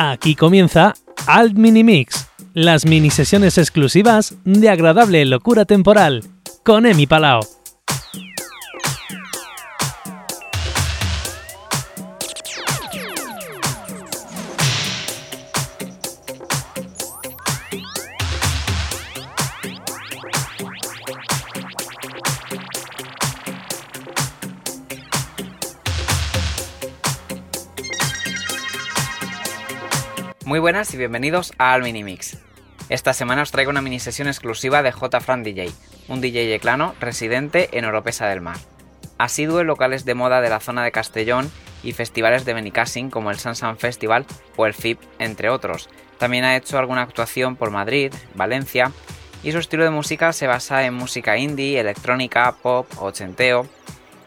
Aquí comienza Alt Mini Mix, las mini sesiones exclusivas de agradable locura temporal, con Emi Palao. Buenas y bienvenidos a Al Mini Mix. Esta semana os traigo una mini sesión exclusiva de J. Fran DJ, un DJ eclano residente en Oropesa del Mar. Asiduo en locales de moda de la zona de Castellón y festivales de Benicassin como el Sansan Festival o el FIP, entre otros. También ha hecho alguna actuación por Madrid, Valencia, y su estilo de música se basa en música indie, electrónica, pop, ochenteo.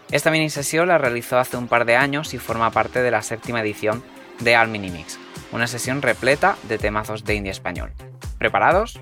Esta mini sesión la realizó hace un par de años y forma parte de la séptima edición de Al Mini Mix una sesión repleta de temazos de indie español. ¿Preparados?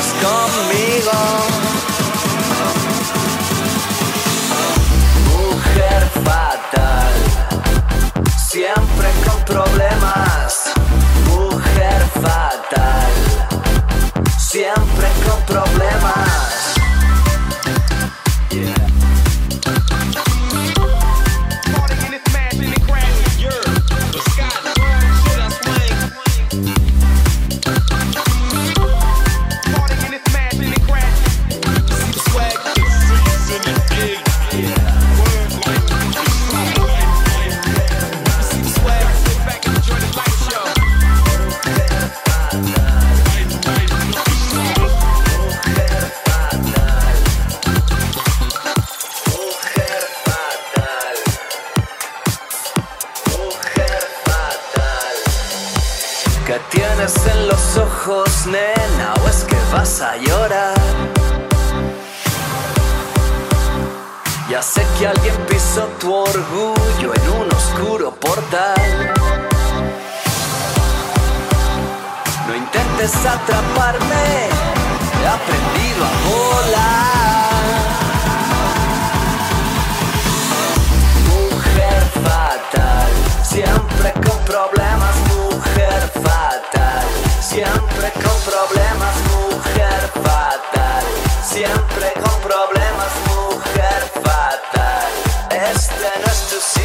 conmigo. Sé que alguien pisó tu orgullo en un oscuro portal. No intentes atraparme, he aprendido a volar. Mujer fatal, siempre con problemas, mujer fatal, siempre con problemas, mujer fatal, siempre con problemas. Ganas tus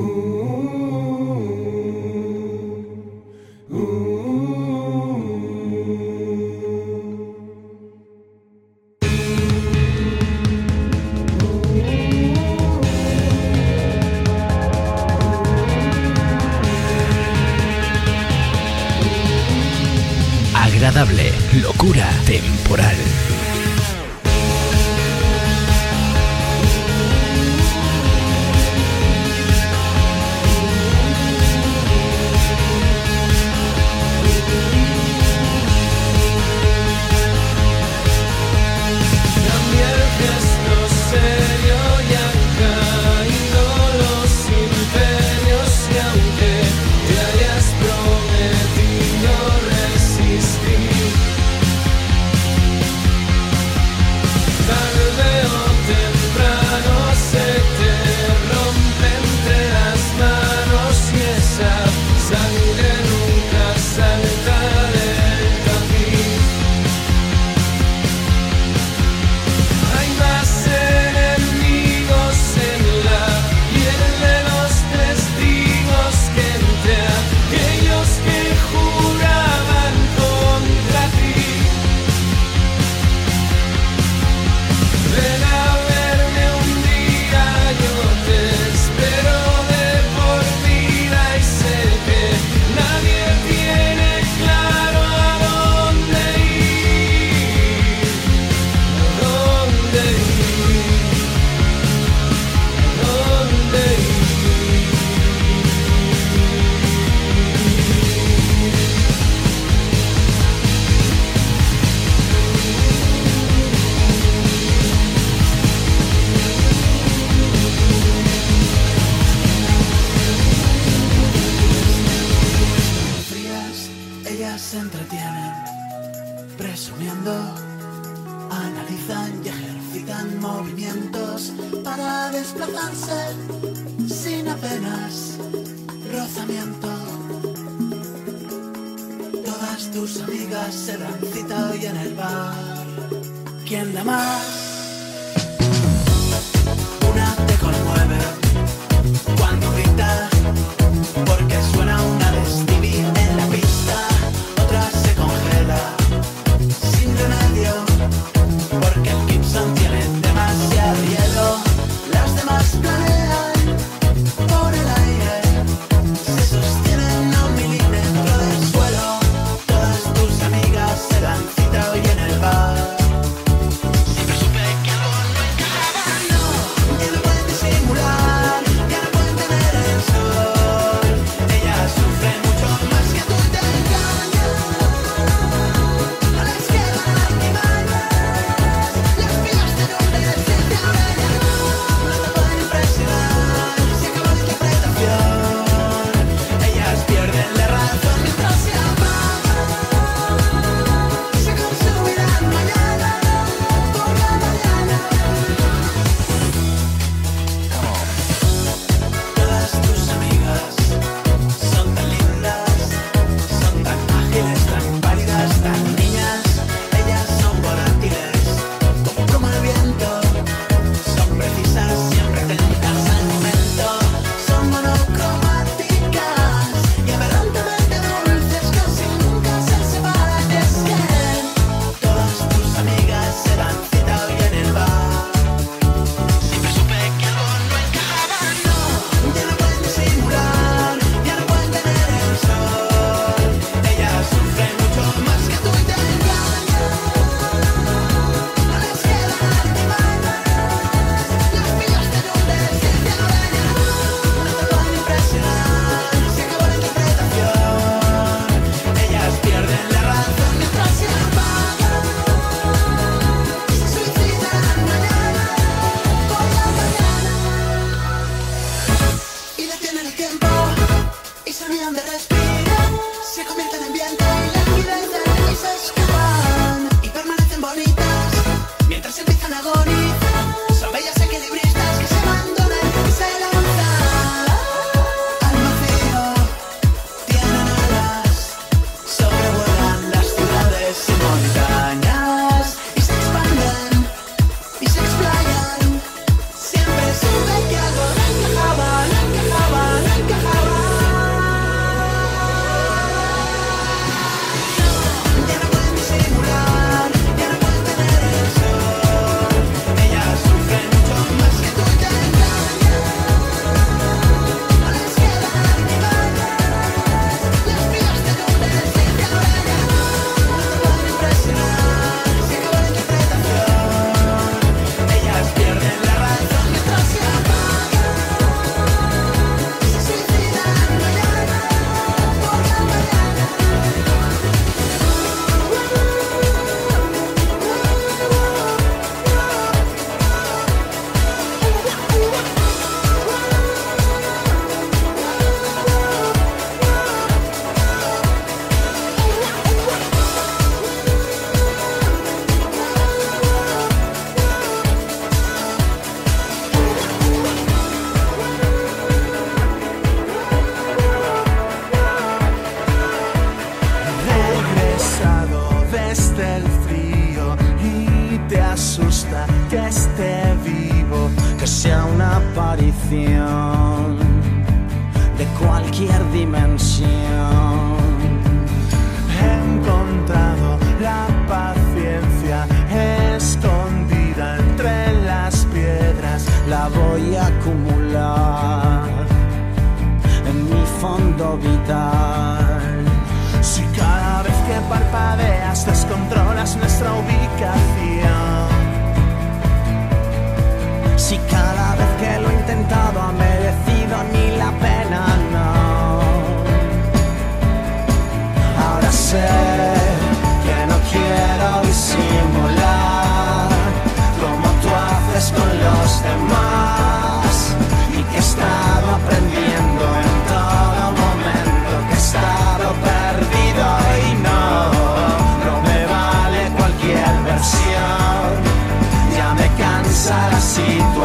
Ooh. salta nunca salta entretienen presumiendo, analizan y ejercitan movimientos para desplazarse sin apenas rozamiento. Todas tus amigas se dan cita hoy en el bar. ¿Quién da más? parpadeas, descontrolas nuestra ubicación. Si cada vez que lo he intentado ha merecido ni la pena, no. Ahora sé que no quiero visitar. side I see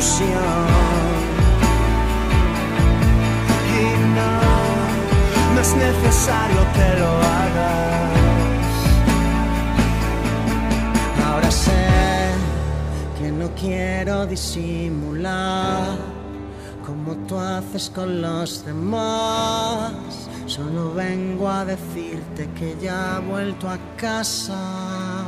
Y no, no es necesario que lo hagas. Ahora sé que no quiero disimular como tú haces con los demás. Solo vengo a decirte que ya he vuelto a casa.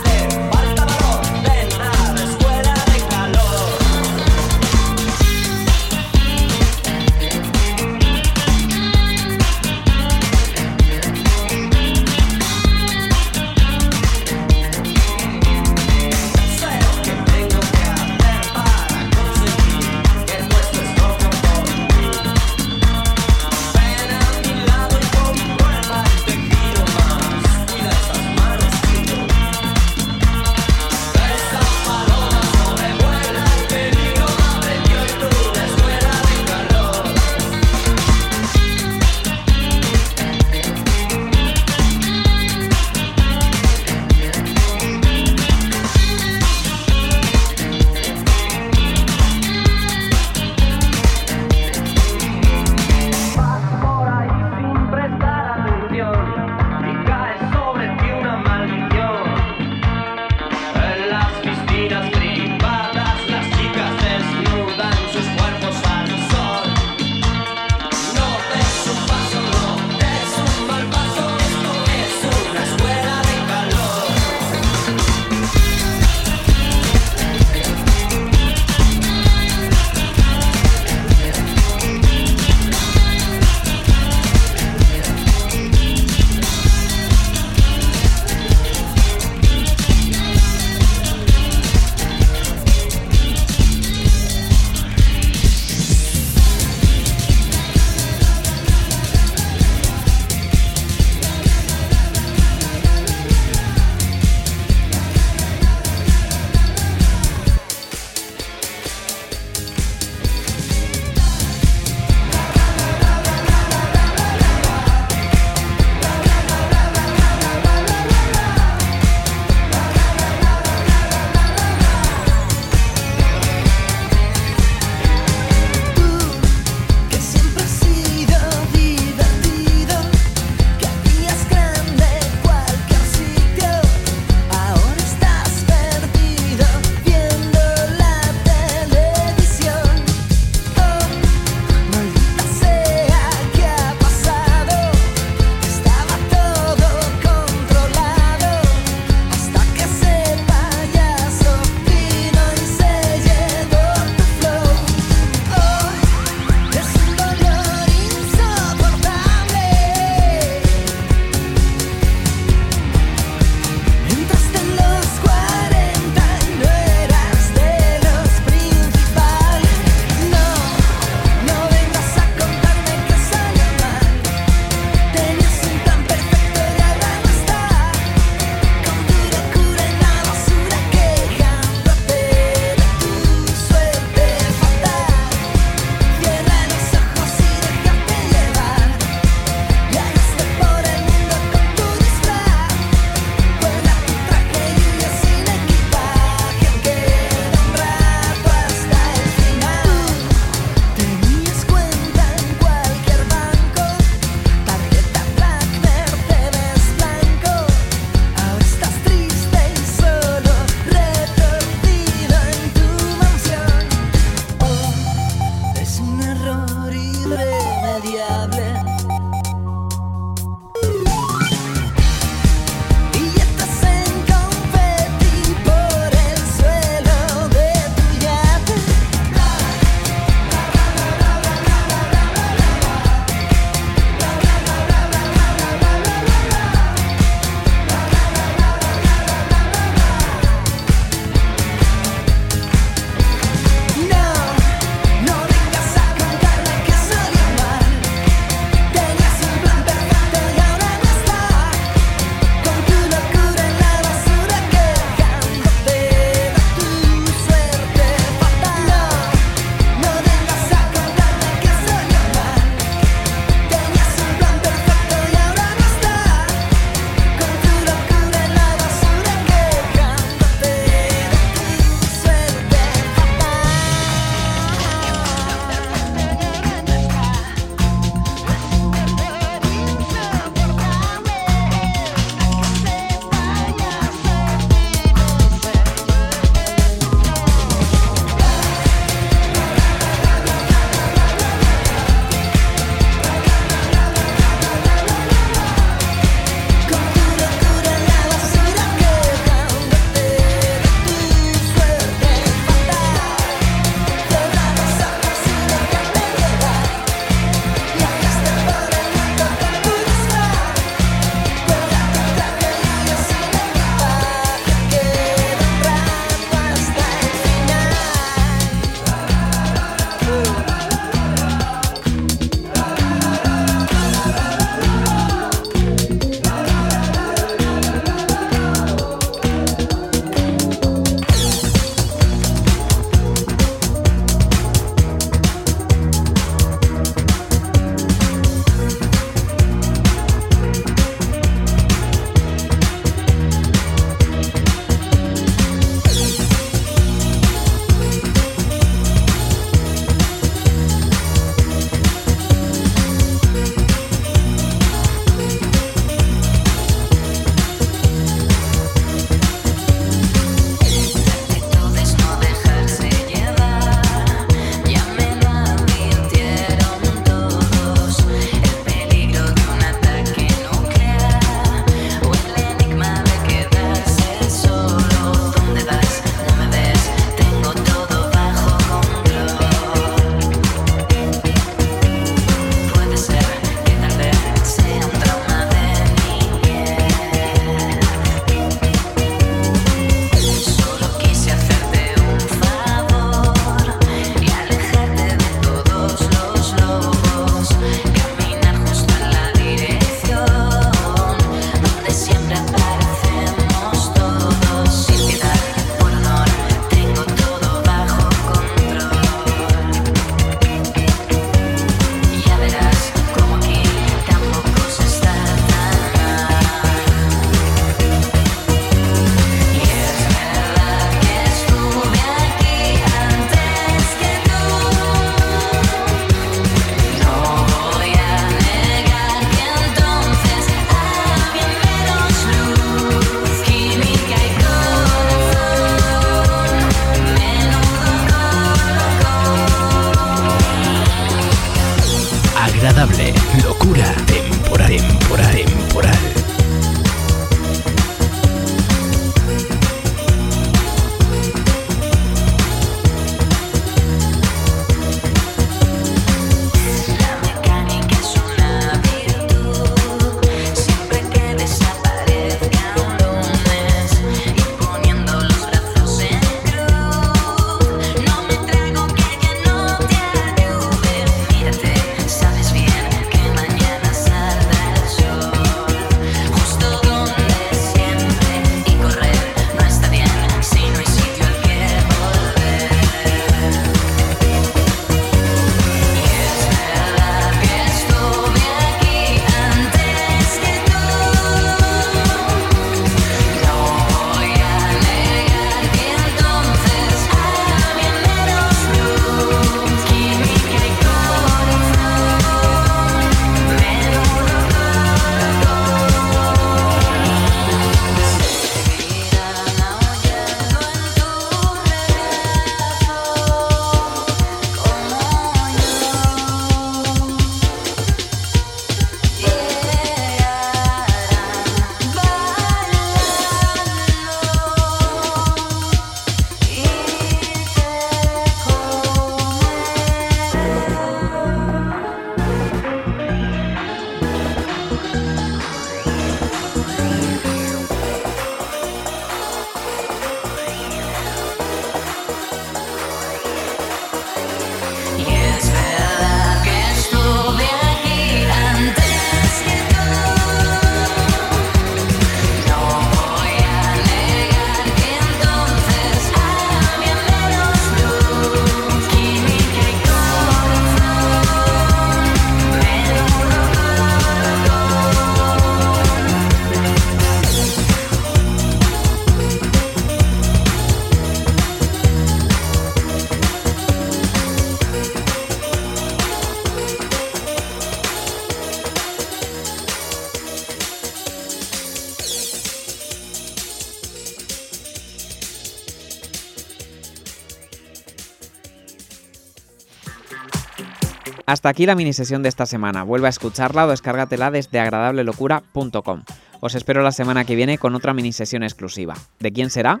Hasta aquí la mini sesión de esta semana. Vuelve a escucharla o descárgatela desde agradablelocura.com. Os espero la semana que viene con otra mini sesión exclusiva. ¿De quién será?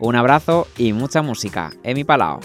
Un abrazo y mucha música. Emi Palao.